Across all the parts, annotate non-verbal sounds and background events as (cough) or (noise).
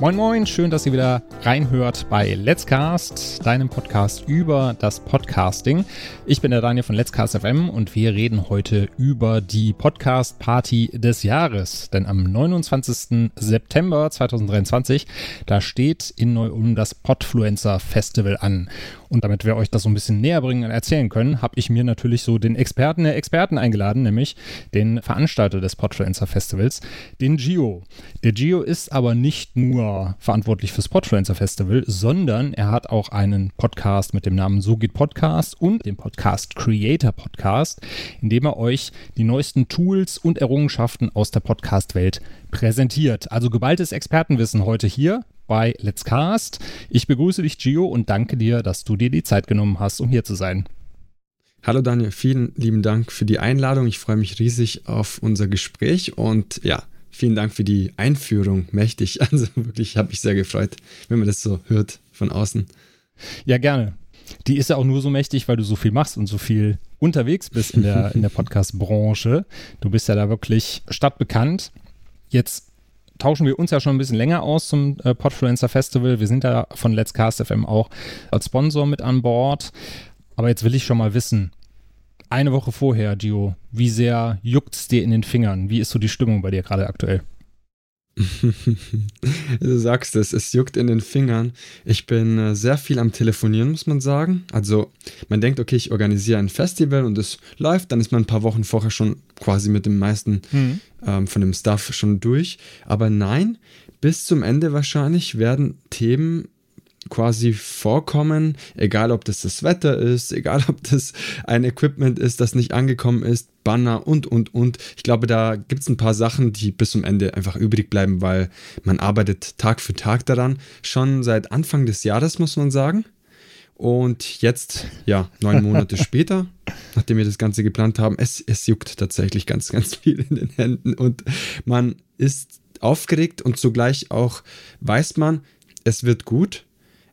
Moin Moin, schön, dass ihr wieder reinhört bei Let's Cast, deinem Podcast über das Podcasting. Ich bin der Daniel von Let's Cast FM und wir reden heute über die Podcast Party des Jahres. Denn am 29. September 2023, da steht in Neu-Ulm das Podfluencer Festival an. Und damit wir euch das so ein bisschen näher bringen und erzählen können, habe ich mir natürlich so den Experten der Experten eingeladen, nämlich den Veranstalter des Podfluencer Festivals, den Gio. Der Gio ist aber nicht nur verantwortlich fürs Podfluencer Festival, sondern er hat auch einen Podcast mit dem Namen So geht Podcast und den Podcast Creator Podcast, in dem er euch die neuesten Tools und Errungenschaften aus der Podcast-Welt präsentiert. Also geballtes Expertenwissen heute hier bei Let's Cast. Ich begrüße dich, Gio, und danke dir, dass du dir die Zeit genommen hast, um hier zu sein. Hallo Daniel, vielen lieben Dank für die Einladung. Ich freue mich riesig auf unser Gespräch und ja, vielen Dank für die Einführung. Mächtig. (laughs) Also wirklich, habe ich sehr gefreut, wenn man das so hört von außen. Ja, gerne. Die ist ja auch nur so mächtig, weil du so viel machst und so viel unterwegs bist in der, in der (laughs) Podcast-Branche. Du bist ja da wirklich stadtbekannt. Jetzt tauschen wir uns ja schon ein bisschen länger aus zum äh, Podfluencer Festival. Wir sind da von Let's Cast FM auch als Sponsor mit an Bord. Aber jetzt will ich schon mal wissen, eine Woche vorher, Gio, wie sehr juckt es dir in den Fingern? Wie ist so die Stimmung bei dir gerade aktuell? (laughs) du sagst es, es juckt in den Fingern. Ich bin äh, sehr viel am Telefonieren, muss man sagen. Also man denkt, okay, ich organisiere ein Festival und es läuft, dann ist man ein paar Wochen vorher schon quasi mit dem meisten mhm. Ähm, von dem Stuff schon durch. Aber nein, bis zum Ende wahrscheinlich werden Themen quasi vorkommen, egal ob das das Wetter ist, (laughs) egal ob das ein Equipment ist, das nicht angekommen ist, Banner und, und, und. Ich glaube, da gibt es ein paar Sachen, die bis zum Ende einfach übrig bleiben, weil man arbeitet Tag für Tag daran. Schon seit Anfang des Jahres, muss man sagen. Und jetzt, ja, neun Monate (laughs) später, nachdem wir das Ganze geplant haben, es, es juckt tatsächlich ganz, ganz viel in den Händen und man ist aufgeregt und zugleich auch weiß man, es wird gut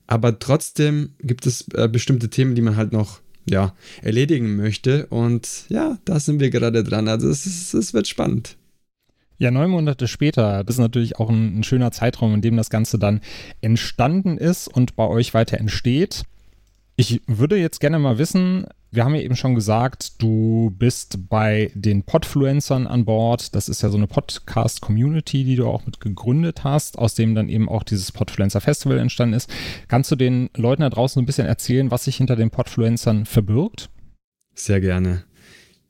aber trotzdem gibt es äh, bestimmte Themen, die man halt noch ja, erledigen möchte. Und ja, da sind wir gerade dran. Also es, ist, es wird spannend. Ja, neun Monate später, das ist natürlich auch ein, ein, schöner Zeitraum, in dem das Ganze dann entstanden ist und bei euch weiter entsteht. Ich würde jetzt gerne mal wissen, wir haben ja eben schon gesagt, du bist bei den Podfluencern an Bord. Das ist ja so eine Podcast-Community, die du auch mit gegründet hast, aus dem dann eben auch dieses Podfluencer Festival entstanden ist. Kannst du den Leuten da draußen ein bisschen erzählen, was sich hinter den Podfluencern verbirgt? Sehr gerne.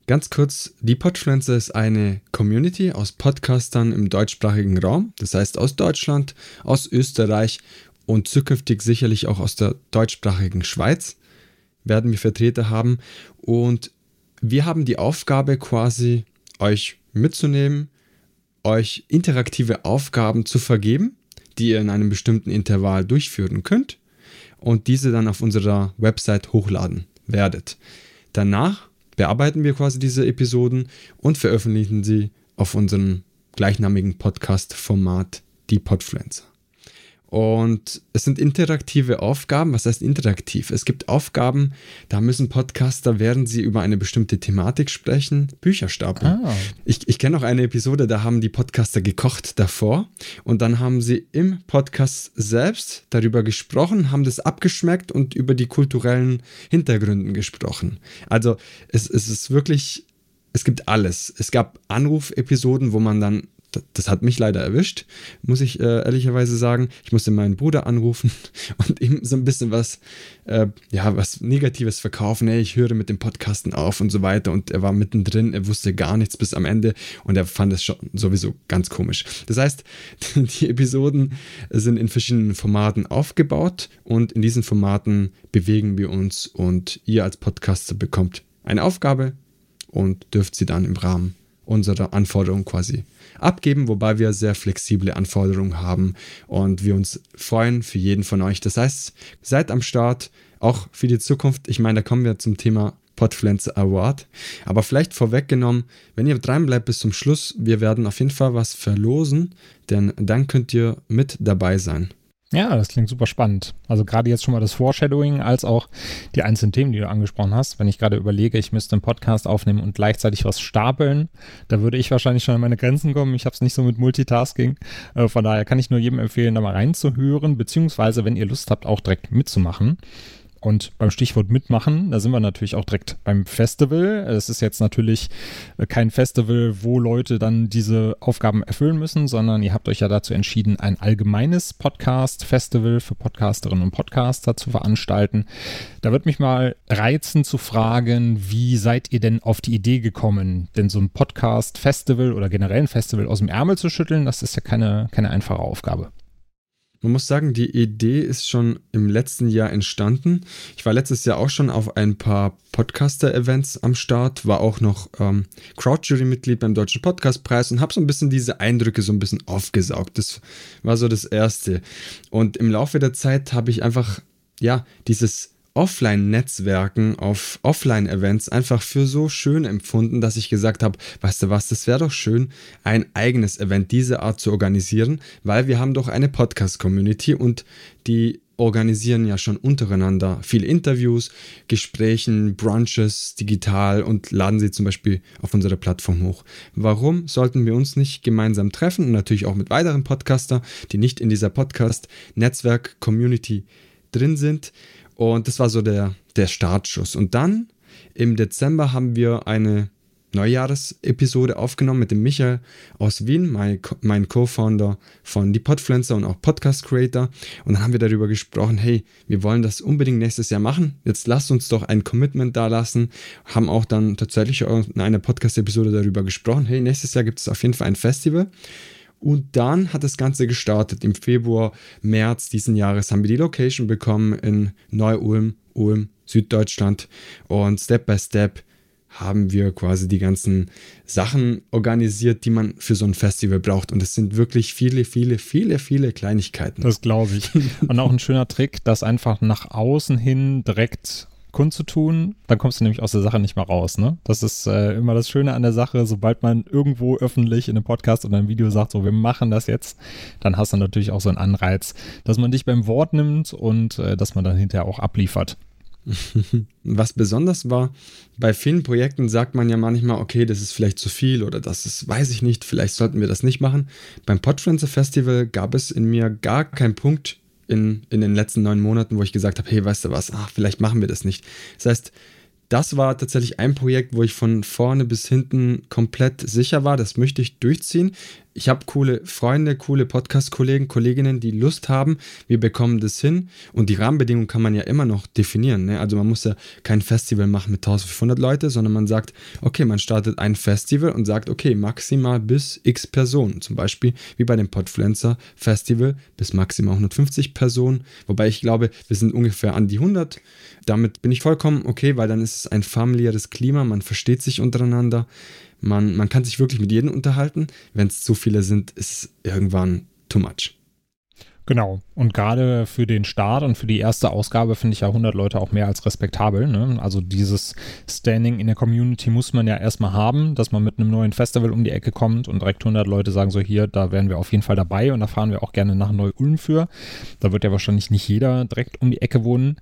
Ganz kurz, die Podfluencer ist eine Community aus Podcastern im deutschsprachigen Raum, das heißt aus Deutschland, aus Österreich und zukünftig sicherlich auch aus der deutschsprachigen Schweiz werden wir Vertreter haben. Und wir haben die Aufgabe quasi, euch mitzunehmen, euch interaktive Aufgaben zu vergeben, die ihr in einem bestimmten Intervall durchführen könnt und diese dann auf unserer Website hochladen werdet. Danach bearbeiten wir quasi diese Episoden und veröffentlichen sie auf unserem gleichnamigen Podcast-Format Die Podfluencer. Und es sind interaktive Aufgaben. Was heißt interaktiv? Es gibt Aufgaben, da müssen Podcaster, während sie über eine bestimmte Thematik sprechen, Bücher stapeln. Ah. Ich, ich kenne auch eine Episode, da haben die Podcaster gekocht davor und dann haben sie im Podcast selbst darüber gesprochen, haben das abgeschmeckt und über die kulturellen Hintergründe gesprochen. Also es, es ist wirklich es gibt alles. Es gab Anrufepisoden, wo man dann das hat mich leider erwischt, muss ich äh, ehrlicherweise sagen. Ich musste meinen Bruder anrufen (laughs) und ihm so ein bisschen was, äh, ja, was Negatives verkaufen. Hey, ich höre mit dem Podcasten auf und so weiter. Und er war mittendrin, er wusste gar nichts bis am Ende und er fand es schon sowieso ganz komisch. Das heißt, (laughs) die Episoden sind in verschiedenen Formaten aufgebaut und in diesen Formaten bewegen wir uns und ihr als Podcaster bekommt eine Aufgabe und dürft sie dann im Rahmen unserer Anforderungen quasi abgeben, wobei wir sehr flexible Anforderungen haben und wir uns freuen für jeden von euch. Das heißt, seid am Start, auch für die Zukunft. Ich meine, da kommen wir zum Thema Podpflanze Award. Aber vielleicht vorweggenommen, wenn ihr dranbleibt bis zum Schluss, wir werden auf jeden Fall was verlosen, denn dann könnt ihr mit dabei sein. Ja, das klingt super spannend. Also gerade jetzt schon mal das Foreshadowing als auch die einzelnen Themen, die du angesprochen hast. Wenn ich gerade überlege, ich müsste einen Podcast aufnehmen und gleichzeitig was stapeln, da würde ich wahrscheinlich schon an meine Grenzen kommen. Ich habe es nicht so mit Multitasking. Äh, von daher kann ich nur jedem empfehlen, da mal reinzuhören, beziehungsweise wenn ihr Lust habt, auch direkt mitzumachen. Und beim Stichwort mitmachen, da sind wir natürlich auch direkt beim Festival. Es ist jetzt natürlich äh, kein Festival, wo Leute dann diese Aufgaben erfüllen müssen, sondern ihr habt euch ja dazu entschieden, ein allgemeines Podcast-Festival für Podcasterinnen und Podcaster zu veranstalten. Da wird mich mal reizen zu fragen, wie seid ihr denn auf die Idee gekommen, denn so ein Podcast-Festival oder generell ein Festival aus dem Ärmel zu schütteln, das ist ja keine, keine einfache Aufgabe. Man muss sagen, die Idee ist schon im letzten Jahr entstanden. Ich war letztes Jahr auch schon auf ein paar Podcaster-Events am Start, war auch noch ähm, Crowdjury-Mitglied beim Deutschen Podcastpreis und habe so ein bisschen diese Eindrücke so ein bisschen aufgesaugt. Das war so das Erste. Und im Laufe der Zeit habe ich einfach, ja, dieses Offline-Netzwerken, auf Offline-Events einfach für so schön empfunden, dass ich gesagt habe, weißt du was, das wäre doch schön, ein eigenes Event dieser Art zu organisieren, weil wir haben doch eine Podcast-Community und die organisieren ja schon untereinander viele Interviews, Gesprächen, Brunches digital und laden sie zum Beispiel auf unsere Plattform hoch. Warum sollten wir uns nicht gemeinsam treffen und natürlich auch mit weiteren Podcaster, die nicht in dieser Podcast-Netzwerk-Community drin sind und das war so der, der Startschuss. Und dann im Dezember haben wir eine Neujahresepisode aufgenommen mit dem Michael aus Wien, mein, Co-Founder von Die Podfluencer und auch Podcast Creator. Und dann haben wir darüber gesprochen, hey, wir wollen das unbedingt nächstes Jahr machen. Jetzt lasst uns doch ein Commitment da lassen. Haben auch dann tatsächlich in einer Podcast-Episode darüber gesprochen, hey, nächstes Jahr gibt es auf jeden Fall ein Festival. Und dann hat das Ganze gestartet. Im Februar, März diesen Jahres haben wir die Location bekommen in Neu-Ulm, Ulm, Süddeutschland. Und Step by Step haben wir quasi die ganzen Sachen organisiert, die man für so ein Festival braucht. Und es sind wirklich viele, viele, viele, viele Kleinigkeiten. Das glaube ich. Und auch ein schöner Trick, das einfach nach außen hin direkt kundzutun, dann kommst du nämlich aus der Sache nicht mehr raus. Ne? Das ist äh, immer das Schöne an der Sache, sobald man irgendwo öffentlich in einem Podcast oder einem Video sagt, so wir machen das jetzt, dann hast du natürlich auch so einen Anreiz, dass man dich beim Wort nimmt und äh, dass man dann hinterher auch abliefert. (laughs) Was besonders war, bei vielen Projekten sagt man ja manchmal, okay, das ist vielleicht zu viel oder das ist, weiß ich nicht, vielleicht sollten wir das nicht machen. Beim Podfluencer Festival gab es in mir gar keinen Punkt, in, in den letzten neun Monaten, wo ich gesagt habe, hey, weißt du was, ach, vielleicht machen wir das nicht. Das heißt, das war tatsächlich ein Projekt, wo ich von vorne bis hinten komplett sicher war, das möchte ich durchziehen ich habe coole Freunde, coole Podcast-Kollegen, Kolleginnen, die Lust haben. Wir bekommen das hin. Und die Rahmenbedingungen kann man ja immer noch definieren. Ne? Also man muss ja kein Festival machen mit 1500 Leute, sondern man sagt, okay, man startet ein Festival und sagt, okay, maximal bis x Personen. Zum Beispiel wie bei dem Podfluencer Festival bis maximal 150 Personen. Wobei ich glaube, wir sind ungefähr an die 100. Damit bin ich vollkommen okay, weil dann ist es ein familiäres Klima. Man versteht sich untereinander. Man, man kann sich wirklich mit jedem unterhalten. Wenn es zu viele sind, ist irgendwann too much. Genau. Und gerade für den Start und für die erste Ausgabe finde ich ja 100 Leute auch mehr als respektabel. Ne? Also dieses Standing in der Community muss man ja erstmal haben, dass man mit einem neuen Festival um die Ecke kommt und direkt 100 Leute sagen so, hier, da wären wir auf jeden Fall dabei und da fahren wir auch gerne nach Neu-Ulm für. Da wird ja wahrscheinlich nicht jeder direkt um die Ecke wohnen.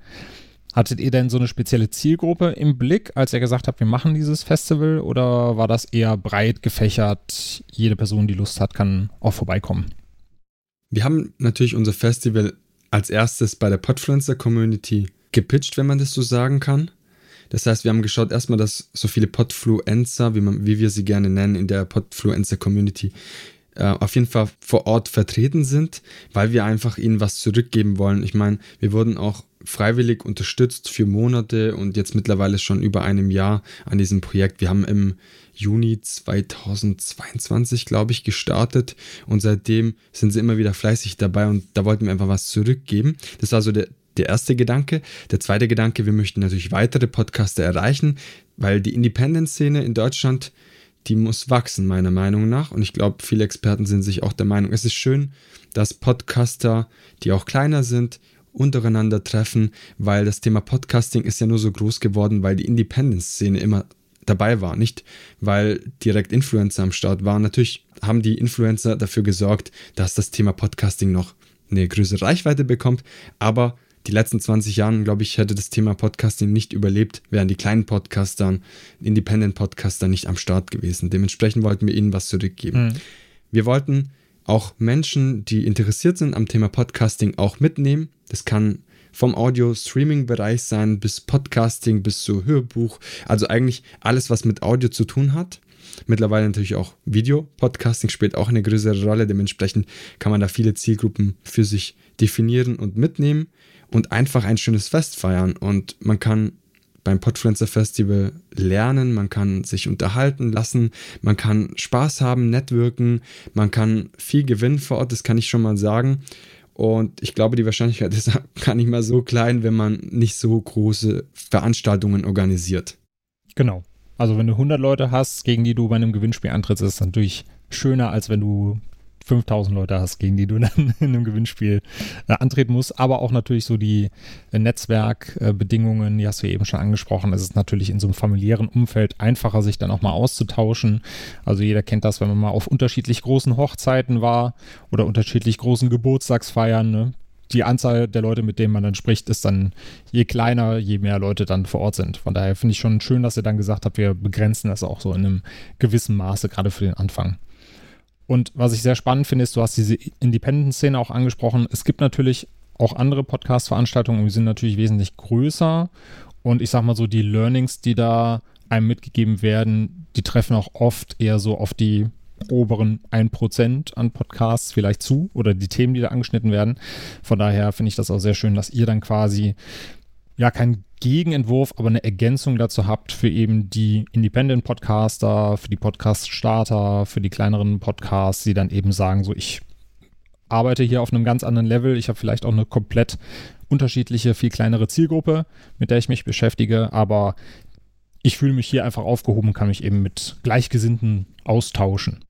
Hattet ihr denn so eine spezielle Zielgruppe im Blick, als ihr gesagt habt, wir machen dieses Festival oder war das eher breit gefächert? Jede Person, die Lust hat, kann auch vorbeikommen. Wir haben natürlich unser Festival als erstes bei der Podfluencer Community gepitcht, wenn man das so sagen kann. Das heißt, wir haben geschaut erstmal, dass so viele Podfluencer, wie, man, wie wir sie gerne nennen, in der Podfluencer Community äh, auf jeden Fall vor Ort vertreten sind, weil wir einfach ihnen was zurückgeben wollen. Ich meine, wir wurden auch freiwillig unterstützt für Monate und jetzt mittlerweile schon über einem Jahr an diesem Projekt. Wir haben im Juni 2022, glaube ich, gestartet und seitdem sind sie immer wieder fleißig dabei und da wollten wir einfach was zurückgeben. Das war so der, der erste Gedanke. Der zweite Gedanke, wir möchten natürlich weitere Podcaster erreichen, weil die Independent-Szene in Deutschland, die muss wachsen, meiner Meinung nach. Und ich glaube, viele Experten sind sich auch der Meinung, es ist schön, dass Podcaster, die auch kleiner sind, untereinander treffen, weil das Thema Podcasting ist ja nur so groß geworden, weil die Independence-Szene immer dabei war, nicht weil direkt Influencer am Start waren. Natürlich haben die Influencer dafür gesorgt, dass das Thema Podcasting noch eine größere Reichweite bekommt. Aber die letzten 20 Jahren, glaube ich, hätte das Thema Podcasting nicht überlebt, wären die kleinen Podcastern, Independent-Podcaster nicht am Start gewesen. Dementsprechend wollten wir ihnen was zurückgeben. Mhm. Wir wollten auch Menschen, die interessiert sind am Thema Podcasting, auch mitnehmen. Das kann vom Audio-Streaming-Bereich sein bis Podcasting, bis zu Hörbuch. Also eigentlich alles, was mit Audio zu tun hat. Mittlerweile natürlich auch Video. Podcasting spielt auch eine größere Rolle. Dementsprechend kann man da viele Zielgruppen für sich definieren und mitnehmen und einfach ein schönes Fest feiern. Und man kann beim Podfluencer Festival lernen, man kann sich unterhalten lassen, man kann Spaß haben, networken, man kann viel gewinnen vor Ort, das kann ich schon mal sagen. Und ich glaube, die Wahrscheinlichkeit ist (laughs) gar nicht mal so klein, wenn man nicht so große Veranstaltungen organisiert. Genau. Also wenn du 100 Leute hast, gegen die du bei einem Gewinnspiel antrittst, ist es natürlich schöner, als wenn du 5000 Leute hast, gegen die du dann (laughs) in einem Gewinnspiel äh, antreten musst. Aber auch natürlich so die äh, Netzwerkbedingungen, äh, die hast du eben schon angesprochen. Es ist natürlich in so einem familiären Umfeld einfacher, sich dann auch mal auszutauschen. Also jeder kennt das, wenn man mal auf unterschiedlich großen Hochzeiten war oder unterschiedlich großen Geburtstagsfeiern. Ne? Die Anzahl der Leute, mit denen man dann spricht, ist dann je kleiner, je mehr Leute dann vor Ort sind. Von daher finde ich schon schön, dass ihr dann gesagt habt, wir begrenzen das auch so in einem gewissen Maße, gerade für den Anfang. Und was ich sehr spannend finde, ist, du hast diese Independent-Szene auch angesprochen. Es gibt natürlich auch andere Podcast-Veranstaltungen, die sind natürlich wesentlich größer. Und ich sag mal so, die Learnings, die da einem mitgegeben werden, die treffen auch oft eher so auf die oberen 1% an Podcasts vielleicht zu oder die Themen, die da angeschnitten werden. Von daher finde ich das auch sehr schön, dass ihr dann quasi ja kein Gegenentwurf, aber eine Ergänzung dazu habt für eben die Independent-Podcaster, für die Podcast-Starter, für die kleineren Podcasts, die dann eben sagen, so ich arbeite hier auf einem ganz anderen Level, ich habe vielleicht auch eine komplett unterschiedliche, viel kleinere Zielgruppe, mit der ich mich beschäftige, aber ich fühle mich hier einfach aufgehoben, kann mich eben mit Gleichgesinnten austauschen.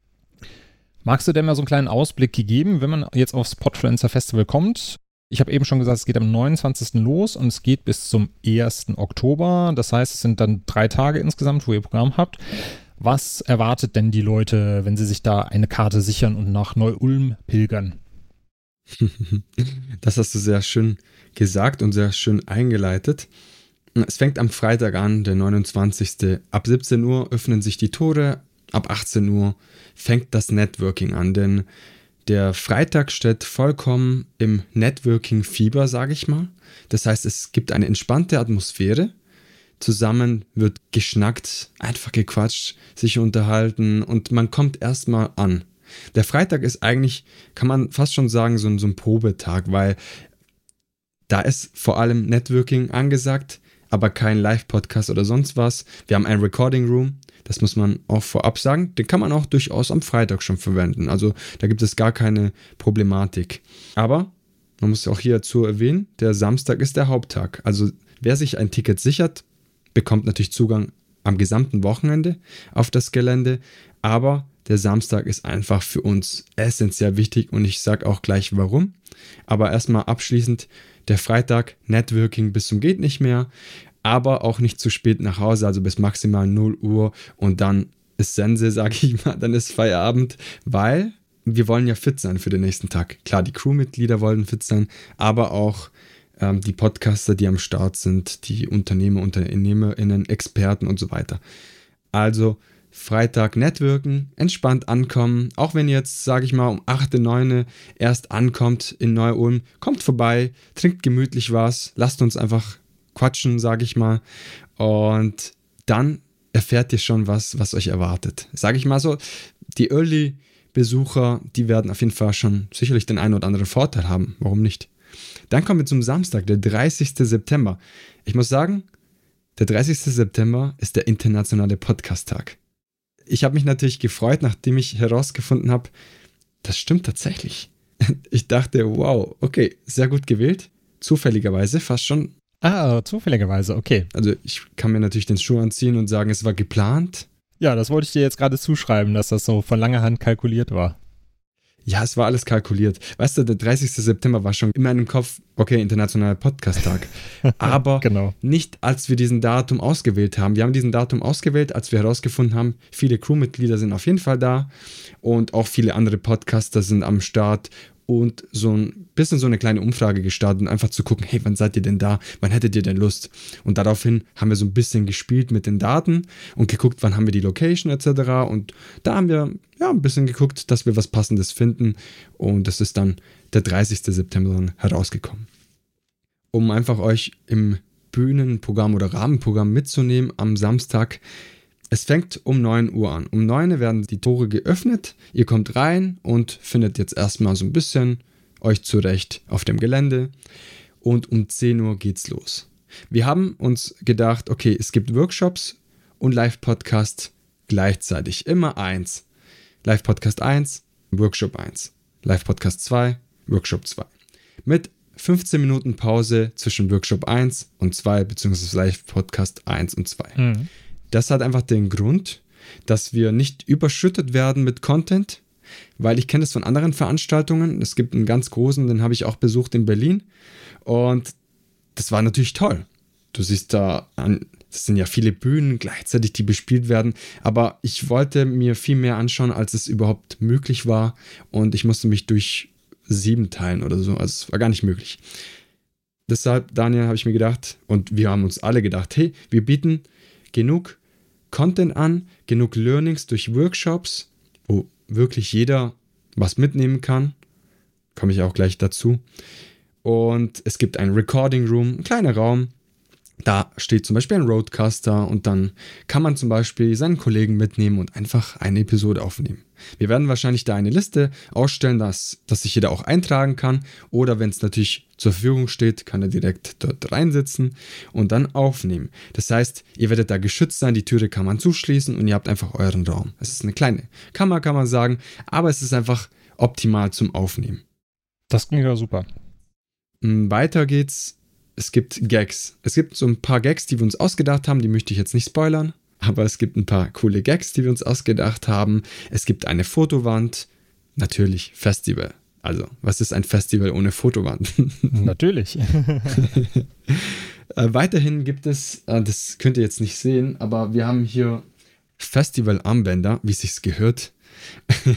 Magst du denn mal so einen kleinen Ausblick gegeben, wenn man jetzt aufs Podfluencer Festival kommt? Ich habe eben schon gesagt, es geht am 29. los und es geht bis zum 1. Oktober. Das heißt, es sind dann drei Tage insgesamt, wo ihr Programm habt. Was erwartet denn die Leute, wenn sie sich da eine Karte sichern und nach Neu-Ulm pilgern? (laughs) Das hast du sehr schön gesagt und sehr schön eingeleitet. Es fängt am Freitag an, der 29. Ab 17 Uhr öffnen sich die Tore, ab 18 Uhr fängt das Networking an, denn der Freitag steht vollkommen im Networking-Fieber, sage ich mal. Das heißt, es gibt eine entspannte Atmosphäre. Zusammen wird geschnackt, einfach gequatscht, sich unterhalten und man kommt erstmal an. Der Freitag ist eigentlich, kann man fast schon sagen, so ein, so ein Probetag, weil da ist vor allem Networking angesagt, aber kein Live-Podcast oder sonst was. Wir haben ein Recording Room, das muss man auch vorab sagen. Den kann man auch durchaus am Freitag schon verwenden. Also da gibt es gar keine Problematik. Aber man muss auch hier dazu erwähnen, der Samstag ist der Haupttag. Also wer sich ein Ticket sichert, bekommt natürlich Zugang am gesamten Wochenende auf das Gelände. Aber der Samstag ist einfach für uns essentiell wichtig und ich sage auch gleich warum. Aber erstmal abschließend, der Freitag Networking bis zum geht nicht mehr aber auch nicht zu spät nach Hause, also bis maximal 0 Uhr und dann ist Sense, (laughs) sage ich mal, dann ist Feierabend, weil wir wollen ja fit sein für den nächsten Tag. Klar, die Crewmitglieder wollen fit sein, aber auch ähm, die Podcaster, die am Start sind, die Unternehmer, UnternehmerInnen, Experten und so weiter. Also Freitag networken, entspannt ankommen. Auch wenn ihr jetzt, sage ich mal, um 8, 9 erst ankommt in Neu-Ulm, kommt vorbei, trinkt gemütlich was, lasst uns einfach quatschen, sage ich mal. Und dann erfährt ihr schon was, was euch erwartet. Sage ich mal so, die Early-Besucher, die werden auf jeden Fall schon sicherlich den einen oder anderen Vorteil haben. Warum nicht? Dann kommen wir zum Samstag, der 30. September. Ich muss sagen, der 30. September ist der internationale Podcast-Tag. Ich habe mich natürlich gefreut, nachdem ich herausgefunden habe, das stimmt tatsächlich. (laughs) Ich dachte, wow, okay, sehr gut gewählt. Zufälligerweise fast schon Ah, zufälligerweise, okay. Also ich kann mir natürlich den Schuh anziehen und sagen, es war geplant. Ja, das wollte ich dir jetzt gerade zuschreiben, dass das so von langer Hand kalkuliert war. Ja, es war alles kalkuliert. Weißt du, der 30. September war schon in meinem Kopf, okay, internationaler Podcast-Tag. (laughs) Aber genau. nicht, als wir diesen Datum ausgewählt haben. Wir haben diesen Datum ausgewählt, als wir herausgefunden haben, viele Crewmitglieder sind auf jeden Fall da und auch viele andere Podcaster sind am Start und so ein bisschen so eine kleine Umfrage gestartet und einfach zu gucken, hey, wann seid ihr denn da? Wann hättet ihr denn Lust? Und daraufhin haben wir so ein bisschen gespielt mit den Daten und geguckt, wann haben wir die Location etc. Und da haben wir ja ein bisschen geguckt, dass wir was Passendes finden und das ist dann der 30. September dann herausgekommen. Um einfach euch im Bühnenprogramm oder Rahmenprogramm mitzunehmen am Samstag es fängt um 9 Uhr an. Um 9 Uhr werden die Tore geöffnet. Ihr kommt rein und findet jetzt erstmal so ein bisschen euch zurecht auf dem Gelände. Und um 10 Uhr geht's los. Wir haben uns gedacht, okay, es gibt Workshops und Live-Podcast gleichzeitig. Immer eins. Live-Podcast 1, Workshop 1. Live-Podcast 2, Workshop 2. Mit 15 Minuten Pause zwischen Workshop 1 und 2, beziehungsweise Live-Podcast 1 und 2. Mhm. Das hat einfach den Grund, dass wir nicht überschüttet werden mit Content, weil ich kenne das von anderen Veranstaltungen. Es gibt einen ganz großen, den habe ich auch besucht in Berlin und das war natürlich toll. Du siehst da das sind ja viele Bühnen gleichzeitig, die bespielt werden, aber ich wollte mir viel mehr anschauen, als es überhaupt möglich war und ich musste mich durch sieben teilen oder so, also es war gar nicht möglich. Deshalb, Daniel, habe ich mir gedacht und wir haben uns alle gedacht, hey, wir bieten genug Content an, genug Learnings durch Workshops, wo wirklich jeder was mitnehmen kann. Komme ich auch gleich dazu. Und es gibt einen Recording Room, ein kleiner Raum, da steht zum Beispiel ein Roadcaster und dann kann man zum Beispiel seinen Kollegen mitnehmen und einfach eine Episode aufnehmen. Wir werden wahrscheinlich da eine Liste ausstellen, dass, dass sich jeder auch eintragen kann. Oder wenn es natürlich zur Verfügung steht, kann er direkt dort reinsitzen und dann aufnehmen. Das heißt, ihr werdet da geschützt sein, die Türe kann man zuschließen und ihr habt einfach euren Raum. Es ist eine kleine Kammer, kann man sagen, aber es ist einfach optimal zum Aufnehmen. Das klingt ja super. Weiter geht's es gibt Gags. Es gibt so ein paar Gags, die wir uns ausgedacht haben, die möchte ich jetzt nicht spoilern, aber es gibt ein paar coole Gags, die wir uns ausgedacht haben. Es gibt eine Fotowand, natürlich Festival. Also, was ist ein Festival ohne Fotowand? (laughs) Natürlich. äh, weiterhin gibt es, äh, das könnt ihr jetzt nicht sehen, aber wir haben hier Festival-Armbänder, wie es sich gehört. (laughs)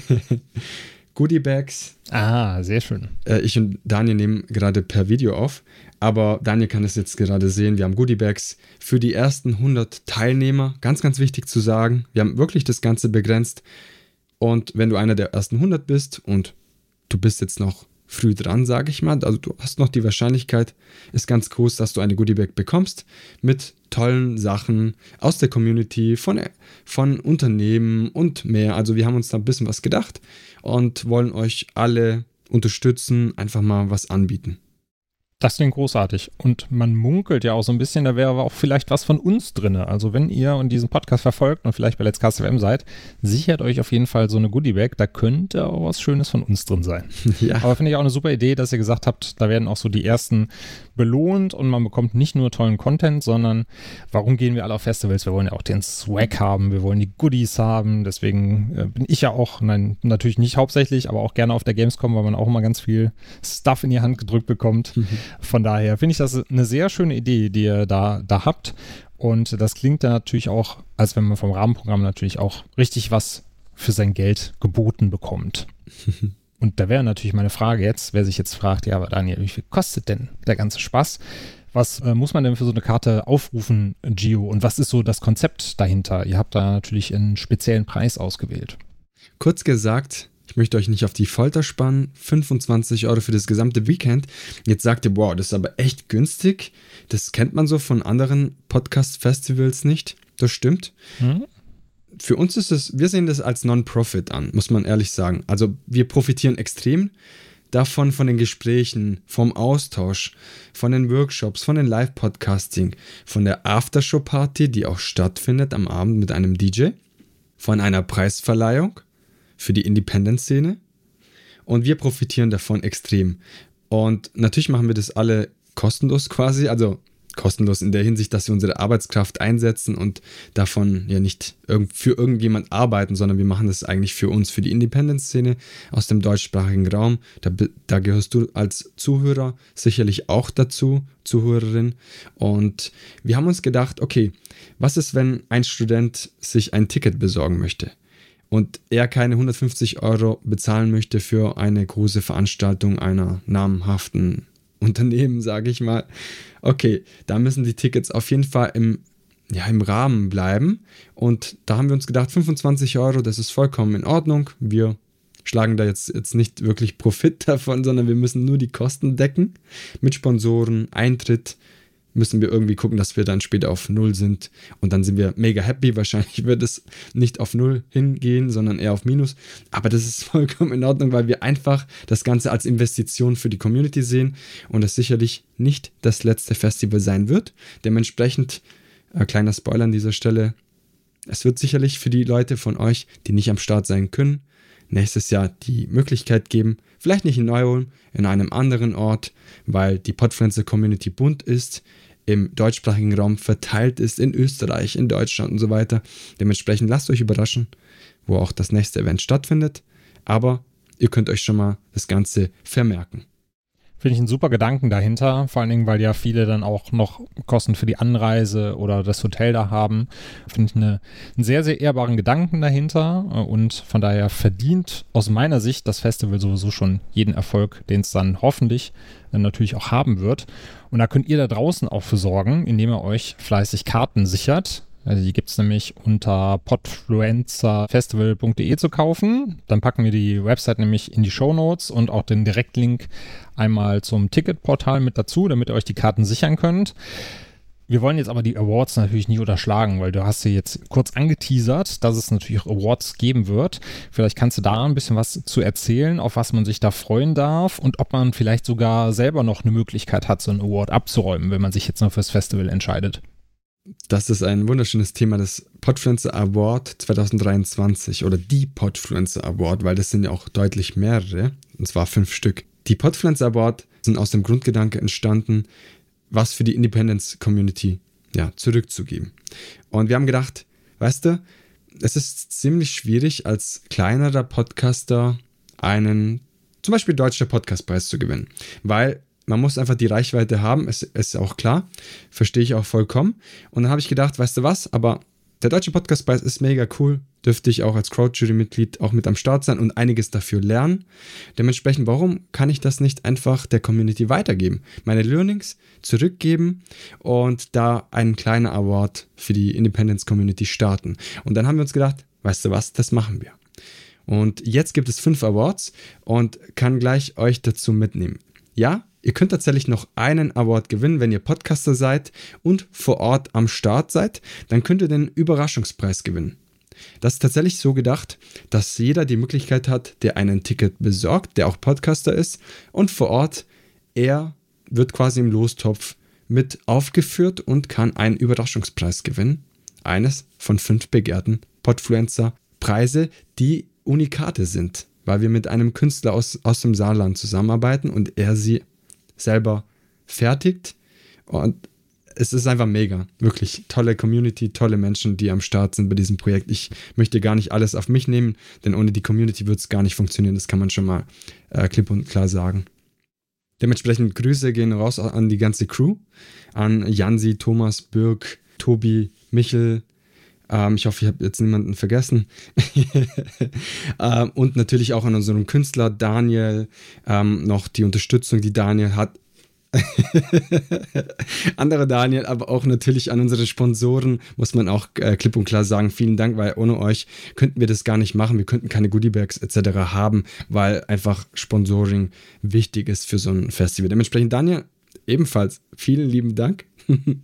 Goodie Bags. Ah, sehr schön. Äh, ich und Daniel nehmen gerade per Video auf. Aber Daniel kann es jetzt gerade sehen. Wir haben Goodiebags für die ersten 100 Teilnehmer. Ganz, ganz wichtig zu sagen. Wir haben wirklich das Ganze begrenzt. Und wenn du einer der ersten 100 bist und du bist jetzt noch früh dran, sage ich mal, also du hast noch die Wahrscheinlichkeit, ist ganz groß, dass du eine Goodiebag bekommst mit tollen Sachen aus der Community, von, von Unternehmen und mehr. Also wir haben uns da ein bisschen was gedacht und wollen euch alle unterstützen, einfach mal was anbieten. Das klingt großartig. Und man munkelt ja auch so ein bisschen, da wäre aber auch vielleicht was von uns drin. Also wenn ihr und diesen Podcast verfolgt und vielleicht bei Let's Cast FM seid, sichert euch auf jeden Fall so eine Goodie-Bag. Da könnte auch was Schönes von uns drin sein. (laughs) Ja. Aber finde ich auch eine super Idee, dass ihr gesagt habt, da werden auch so die ersten belohnt und man bekommt nicht nur tollen Content, sondern warum gehen wir alle auf Festivals? Wir wollen ja auch den Swag haben, wir wollen die Goodies haben. Deswegen äh, bin ich ja auch, nein, natürlich nicht hauptsächlich, aber auch gerne auf der Gamescom, weil man auch immer ganz viel Stuff in die Hand gedrückt bekommt. Mhm. Von daher finde ich das eine sehr schöne Idee, die ihr da, da habt. Und das klingt dann natürlich auch, als wenn man vom Rahmenprogramm natürlich auch richtig was für sein Geld geboten bekommt. (laughs) Und da wäre natürlich meine Frage jetzt, wer sich jetzt fragt, ja, aber Daniel, wie viel kostet denn der ganze Spaß? Was äh, muss man denn für so eine Karte aufrufen, Gio? Und was ist so das Konzept dahinter? Ihr habt da natürlich einen speziellen Preis ausgewählt. Kurz gesagt, ich möchte euch nicht auf die Folter spannen. 25 Euro für das gesamte Weekend. Jetzt sagt ihr, wow, das ist aber echt günstig. Das kennt man so von anderen Podcast-Festivals nicht. Das stimmt. Hm? Für uns ist es, wir sehen das als Non-Profit an, muss man ehrlich sagen. Also wir profitieren extrem davon, von den Gesprächen, vom Austausch, von den Workshops, von den Live-Podcasting, von der Aftershow-Party, die auch stattfindet am Abend mit einem DJ, von einer Preisverleihung für die Independent-Szene und wir profitieren davon extrem. Und natürlich machen wir das alle kostenlos quasi, also kostenlos in der Hinsicht, dass wir unsere Arbeitskraft einsetzen und davon ja nicht für irgendjemand arbeiten, sondern wir machen das eigentlich für uns, für die Independent-Szene aus dem deutschsprachigen Raum. Da, da gehörst du als Zuhörer sicherlich auch dazu, Zuhörerin. Und wir haben uns gedacht, okay, was ist, wenn ein Student sich ein Ticket besorgen möchte? Und er keine 150 Euro bezahlen möchte für eine große Veranstaltung einer namhaften Unternehmen, sage ich mal, okay, da müssen die Tickets auf jeden Fall im, ja, im Rahmen bleiben. Und da haben wir uns gedacht, 25 Euro, das ist vollkommen in Ordnung. Wir schlagen da jetzt, jetzt nicht wirklich Profit (laughs) davon, sondern wir müssen nur die Kosten decken mit Sponsoren, Eintritt, müssen wir irgendwie gucken, dass wir dann später auf Null sind. Und dann sind wir mega happy. Wahrscheinlich wird es nicht auf Null hingehen, sondern eher auf Minus. Aber das ist (laughs) vollkommen in Ordnung, weil wir einfach das Ganze als Investition für die Community sehen und es sicherlich nicht das letzte Festival sein wird. Dementsprechend, äh, kleiner Spoiler an dieser Stelle, es wird sicherlich für die Leute von euch, die nicht am Start sein können, nächstes Jahr die Möglichkeit geben, vielleicht nicht in Neu-Ulm, in einem anderen Ort, weil die Podfluencer Community bunt ist, im deutschsprachigen Raum verteilt ist, in Österreich, in Deutschland und so weiter. Dementsprechend lasst euch überraschen, wo auch das nächste Event stattfindet. Aber ihr könnt euch schon mal das Ganze vermerken. Finde ich einen super Gedanken dahinter, vor allen Dingen, weil ja viele dann auch noch Kosten für die Anreise oder das Hotel da haben. Finde ich eine, einen sehr, sehr ehrbaren Gedanken dahinter und von daher verdient aus meiner Sicht das Festival sowieso schon jeden Erfolg, den es dann hoffentlich dann natürlich auch haben wird. Und da könnt ihr da draußen auch für sorgen, indem ihr euch fleißig Karten sichert. Also die gibt es nämlich unter podfluencerfestival.de zu kaufen. Dann packen wir die Website nämlich in die Show Notes und auch den Direktlink einmal zum Ticketportal mit dazu, damit ihr euch die Karten sichern könnt. Wir wollen jetzt aber die Awards natürlich nicht unterschlagen, weil du hast ja jetzt kurz angeteasert, dass es natürlich Awards geben wird. Vielleicht kannst du da ein bisschen was zu erzählen, auf was man sich da freuen darf und ob man vielleicht sogar selber noch eine Möglichkeit hat, so einen Award abzuräumen, wenn man sich jetzt noch fürs Festival entscheidet das ist ein wunderschönes Thema, das Podfluencer Award 2023 oder die Podfluencer Award, weil das sind ja auch deutlich mehrere, und zwar fünf Stück. Die Podfluencer Award sind aus dem Grundgedanke entstanden, was für die Independence Community ja, zurückzugeben. Und wir haben gedacht, weißt du, es ist ziemlich schwierig, als kleinerer Podcaster einen zum Beispiel deutscher Podcastpreis zu gewinnen, weil man muss einfach die Reichweite haben, ist, ist auch klar. Verstehe ich auch vollkommen. Und dann habe ich gedacht, weißt du was, aber der Deutsche Podcastpreis ist mega cool. Dürfte ich auch als Crowdjury-Mitglied auch mit am Start sein und einiges dafür lernen. Dementsprechend, warum kann ich das nicht einfach der Community weitergeben? Meine Learnings zurückgeben und da einen kleinen Award für die Independence Community starten. Und dann haben wir uns gedacht, weißt du was, das machen wir. Und jetzt gibt es fünf Awards und kann gleich euch dazu mitnehmen. Ja, Ihr könnt tatsächlich noch einen Award gewinnen, wenn ihr Podcaster seid und vor Ort am Start seid. Dann könnt ihr den Überraschungspreis gewinnen. Das ist tatsächlich so gedacht, dass jeder die Möglichkeit hat, der einen Ticket besorgt, der auch Podcaster ist und vor Ort, er wird quasi im Lostopf mit aufgeführt und kann einen Überraschungspreis gewinnen. Eines von fünf begehrten Podfluencer-Preise, die Unikate sind, weil wir mit einem Künstler aus, aus dem Saarland zusammenarbeiten und er sie selber fertigt. Und es ist einfach mega. Wirklich tolle Community, tolle Menschen, die am Start sind bei diesem Projekt. Ich möchte gar nicht alles auf mich nehmen, denn ohne die Community wird es gar nicht funktionieren. Das kann man schon mal äh, klipp und klar sagen. Dementsprechend Grüße gehen raus an die ganze Crew, an Jansi, Thomas, Birk, Tobi, Michel. Ähm, ich hoffe, ich habe jetzt niemanden vergessen. (laughs) ähm, und natürlich auch an unseren Künstler Daniel, ähm, noch die Unterstützung, die Daniel hat. (laughs) Andere Daniel, aber auch natürlich an unsere Sponsoren, muss man auch äh, klipp und klar sagen, vielen Dank, weil ohne euch könnten wir das gar nicht machen. Wir könnten keine Goodiebags etc. haben, weil einfach Sponsoring wichtig ist für so ein Festival. Dementsprechend, Daniel, ebenfalls vielen lieben Dank. (laughs)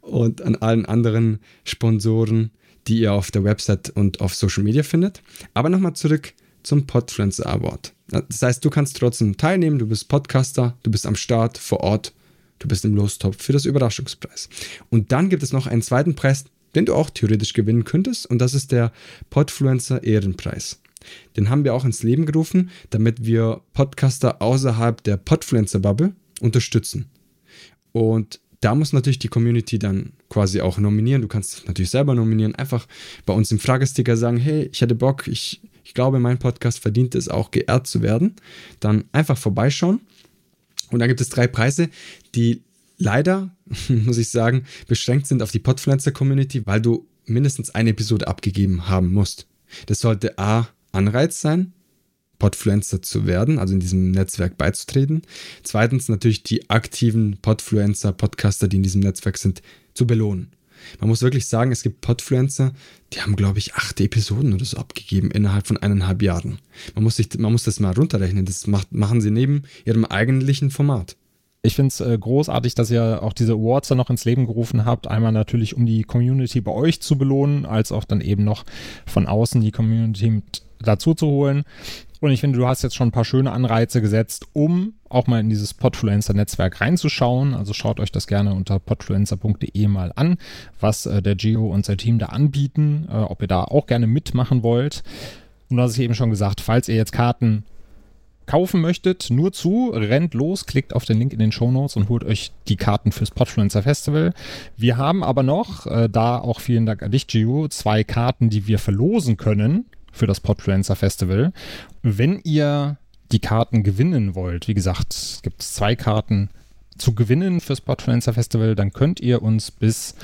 und an allen anderen Sponsoren, die ihr auf der Website und auf Social Media findet. Aber nochmal zurück zum Podfluencer Award. Das heißt, du kannst trotzdem teilnehmen, du bist Podcaster, du bist am Start, vor Ort, du bist im Lostopf für das Überraschungspreis. Und dann gibt es noch einen zweiten Preis, den du auch theoretisch gewinnen könntest, und das ist der Podfluencer Ehrenpreis. Den haben wir auch ins Leben gerufen, damit wir Podcaster außerhalb der Podfluencer Bubble unterstützen. Und da muss natürlich die Community dann quasi auch nominieren. Du kannst natürlich selber nominieren. Einfach bei uns im Fragesticker sagen, hey, ich hätte Bock, ich, ich glaube, mein Podcast verdient es auch, geehrt zu werden. Dann einfach vorbeischauen. Und dann gibt es drei Preise, die leider, (laughs) muss ich sagen, beschränkt sind auf die Podpflanzer-Community, weil du mindestens eine Episode abgegeben haben musst. Das sollte A, Anreiz sein, Podfluencer zu werden, also in diesem Netzwerk beizutreten. Zweitens natürlich die aktiven Podfluencer, Podcaster, die in diesem Netzwerk sind, zu belohnen. Man muss wirklich sagen, es gibt Podfluencer, die haben, glaube ich, acht Episoden oder so abgegeben innerhalb von eineinhalb Jahren. Man muss, sich, man muss das mal runterrechnen. Das macht, machen sie neben ihrem eigentlichen Format. Ich finde es äh, großartig, dass ihr auch diese Awards dann noch ins Leben gerufen habt. Einmal natürlich, um die Community bei euch zu belohnen, als auch dann eben noch von außen die Community dazu zu holen. Und ich finde, du hast jetzt schon ein paar schöne Anreize gesetzt, um auch mal in dieses Podfluencer-Netzwerk reinzuschauen. Also schaut euch das gerne unter podfluencer.de mal an, was äh, der Geo und sein Team da anbieten, äh, ob ihr da auch gerne mitmachen wollt. Und hast ich eben schon gesagt, falls ihr jetzt Karten kaufen möchtet, nur zu, rennt los, klickt auf den Link in den Show Notes und holt euch die Karten fürs Podfluencer Festival. Wir haben aber noch, äh, da auch vielen Dank an dich, Gio, zwei Karten, die wir verlosen können für das Podfluencer Festival. Wenn ihr die Karten gewinnen wollt, wie gesagt, es gibt zwei Karten zu gewinnen fürs Podfluencer Festival, dann könnt ihr uns bis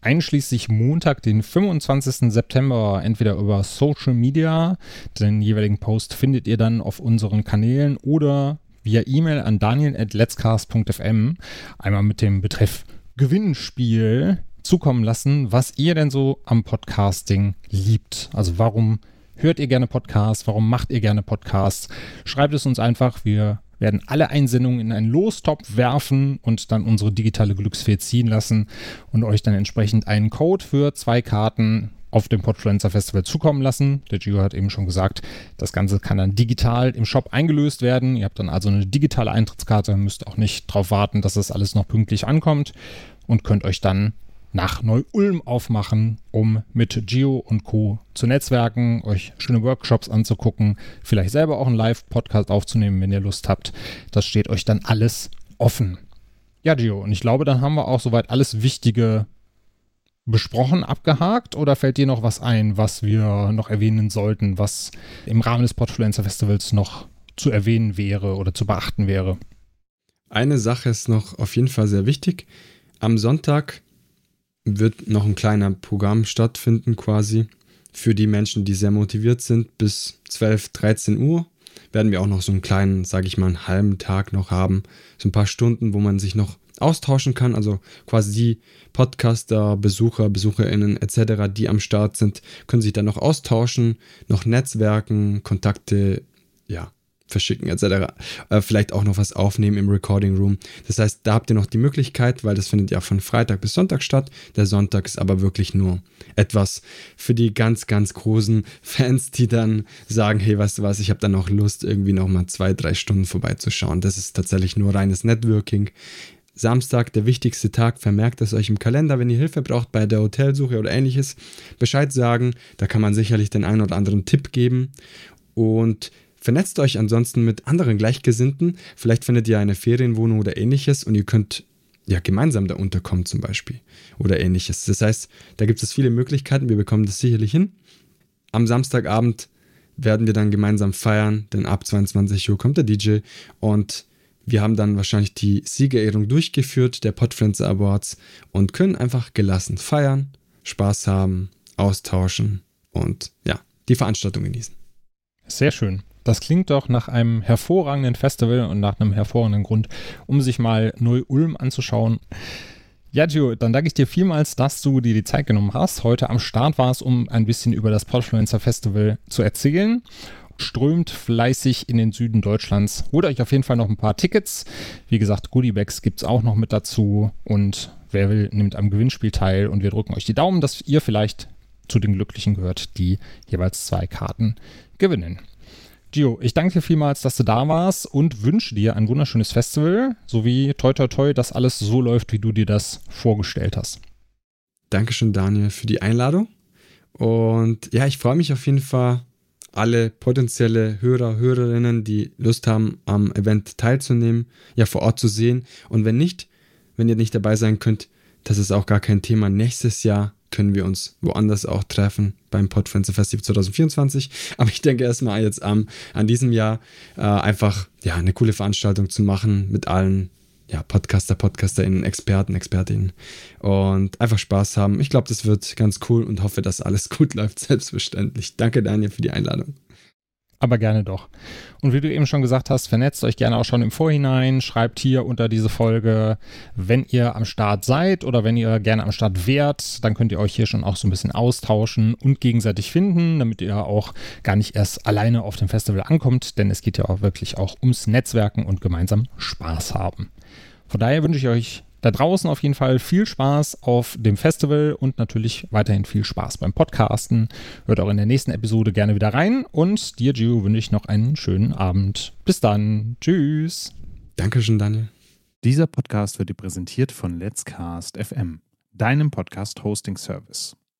einschließlich Montag, den 25. September, entweder über Social Media, den jeweiligen Post findet ihr dann auf unseren Kanälen oder via E-Mail an daniel.letscast.fm einmal mit dem Betreff Gewinnspiel zukommen lassen, was ihr denn so am Podcasting liebt. Also warum Hört ihr gerne Podcasts? Warum macht ihr gerne Podcasts? Schreibt es uns einfach. Wir werden alle Einsendungen in einen Lostopf werfen und dann unsere digitale Glücksfee ziehen lassen und euch dann entsprechend einen Code für zwei Karten auf dem Podfluencer Festival zukommen lassen. Der Gio hat eben schon gesagt, das Ganze kann dann digital im Shop eingelöst werden. Ihr habt dann also eine digitale Eintrittskarte, müsst auch nicht darauf warten, dass das alles noch pünktlich ankommt und könnt euch dann nach Neu-Ulm aufmachen, um mit Gio und Co. zu netzwerken, euch schöne Workshops anzugucken, vielleicht selber auch einen Live-Podcast aufzunehmen, wenn ihr Lust habt. Das steht euch dann alles offen. Ja, Gio, und ich glaube, dann haben wir auch soweit alles Wichtige besprochen, abgehakt oder fällt dir noch was ein, was wir noch erwähnen sollten, was im Rahmen des Podfluencer Festivals noch zu erwähnen wäre oder zu beachten wäre? Eine Sache ist noch auf jeden Fall sehr wichtig. Am Sonntag wird noch ein kleiner Programm stattfinden quasi für die Menschen, die sehr motiviert sind. Bis 12, 13 Uhr werden wir auch noch so einen kleinen, sage ich mal, einen halben Tag noch haben. So ein paar Stunden, wo man sich noch austauschen kann. Also quasi die Podcaster, Besucher, Besucherinnen etc., die am Start sind, können sich dann noch austauschen, noch Netzwerken, Kontakte, ja, verschicken etc. Äh, vielleicht auch noch was aufnehmen im Recording Room. Das heißt, da habt ihr noch die Möglichkeit, weil das findet ja von Freitag bis Sonntag statt. Der Sonntag ist aber wirklich nur etwas für die ganz, ganz großen Fans, die dann sagen, hey, weißt du was, ich habe dann noch Lust, irgendwie noch mal zwei, drei Stunden vorbeizuschauen. Das ist tatsächlich nur reines Networking. Samstag, der wichtigste Tag, vermerkt es euch im Kalender, wenn ihr Hilfe braucht bei der Hotelsuche oder ähnliches, Bescheid sagen. Da kann man sicherlich den einen oder anderen Tipp geben. Und Vernetzt euch ansonsten mit anderen Gleichgesinnten. Vielleicht findet ihr eine Ferienwohnung oder ähnliches und ihr könnt ja gemeinsam da unterkommen zum Beispiel oder ähnliches. Das heißt, da gibt es viele Möglichkeiten. Wir bekommen das sicherlich hin. Am Samstagabend werden wir dann gemeinsam feiern, denn ab 22 Uhr kommt der DJ und wir haben dann wahrscheinlich die Siegerehrung durchgeführt, der Podfluencer Awards und können einfach gelassen feiern, Spaß haben, austauschen und ja, die Veranstaltung genießen. Sehr schön. Das klingt doch nach einem hervorragenden Festival und nach einem hervorragenden Grund, um sich mal Neu-Ulm anzuschauen. Ja, Gio, dann danke ich dir vielmals, dass du dir die Zeit genommen hast, heute am Start warst, um ein bisschen über das Podfluencer Festival zu erzählen. Strömt fleißig in den Süden Deutschlands. Holt euch auf jeden Fall noch ein paar Tickets. Wie gesagt, Goodiebags gibt es auch noch mit dazu. Und wer will, nimmt am Gewinnspiel teil. Und wir drücken euch die Daumen, dass ihr vielleicht zu den Glücklichen gehört, die jeweils zwei Karten gewinnen. Gio, ich danke dir vielmals, dass du da warst und wünsche dir ein wunderschönes Festival, sowie toi toi toi, dass alles so läuft, wie du dir das vorgestellt hast. Dankeschön, Daniel, für die Einladung. Und ja, ich freue mich auf jeden Fall, alle potenzielle Hörer, Hörerinnen, die Lust haben, am Event teilzunehmen, ja vor Ort zu sehen. Und wenn nicht, wenn ihr nicht dabei sein könnt, das ist auch gar kein Thema. Nächstes Jahr können wir uns woanders auch treffen beim Podfluencer Festival 2024. Aber ich denke erstmal jetzt ähm, an diesem Jahr äh, einfach ja, eine coole Veranstaltung zu machen mit allen ja, Podcaster, PodcasterInnen, Experten, Expertinnen und einfach Spaß haben. Ich glaube, das wird ganz cool und hoffe, dass alles (laughs) gut läuft, selbstverständlich. Danke, Daniel, für die Einladung aber gerne doch. Und wie du eben schon gesagt hast, vernetzt euch gerne auch schon im Vorhinein, schreibt hier unter diese Folge, wenn ihr am Start seid oder wenn ihr gerne am Start wärt, dann könnt ihr euch hier schon auch so ein bisschen austauschen und gegenseitig finden, damit ihr auch gar nicht erst alleine auf dem Festival ankommt, denn es geht ja auch wirklich auch ums Netzwerken und gemeinsam Spaß haben. Von daher wünsche ich euch da draußen auf jeden Fall viel Spaß auf dem Festival und natürlich weiterhin viel Spaß beim Podcasten. Hört auch in der nächsten Episode gerne wieder rein und dir, Gio, wünsche ich noch einen schönen Abend. Bis dann. Tschüss. Dankeschön, Daniel. Dieser Podcast wird dir präsentiert von Let's Cast FM, deinem Podcast-Hosting-Service.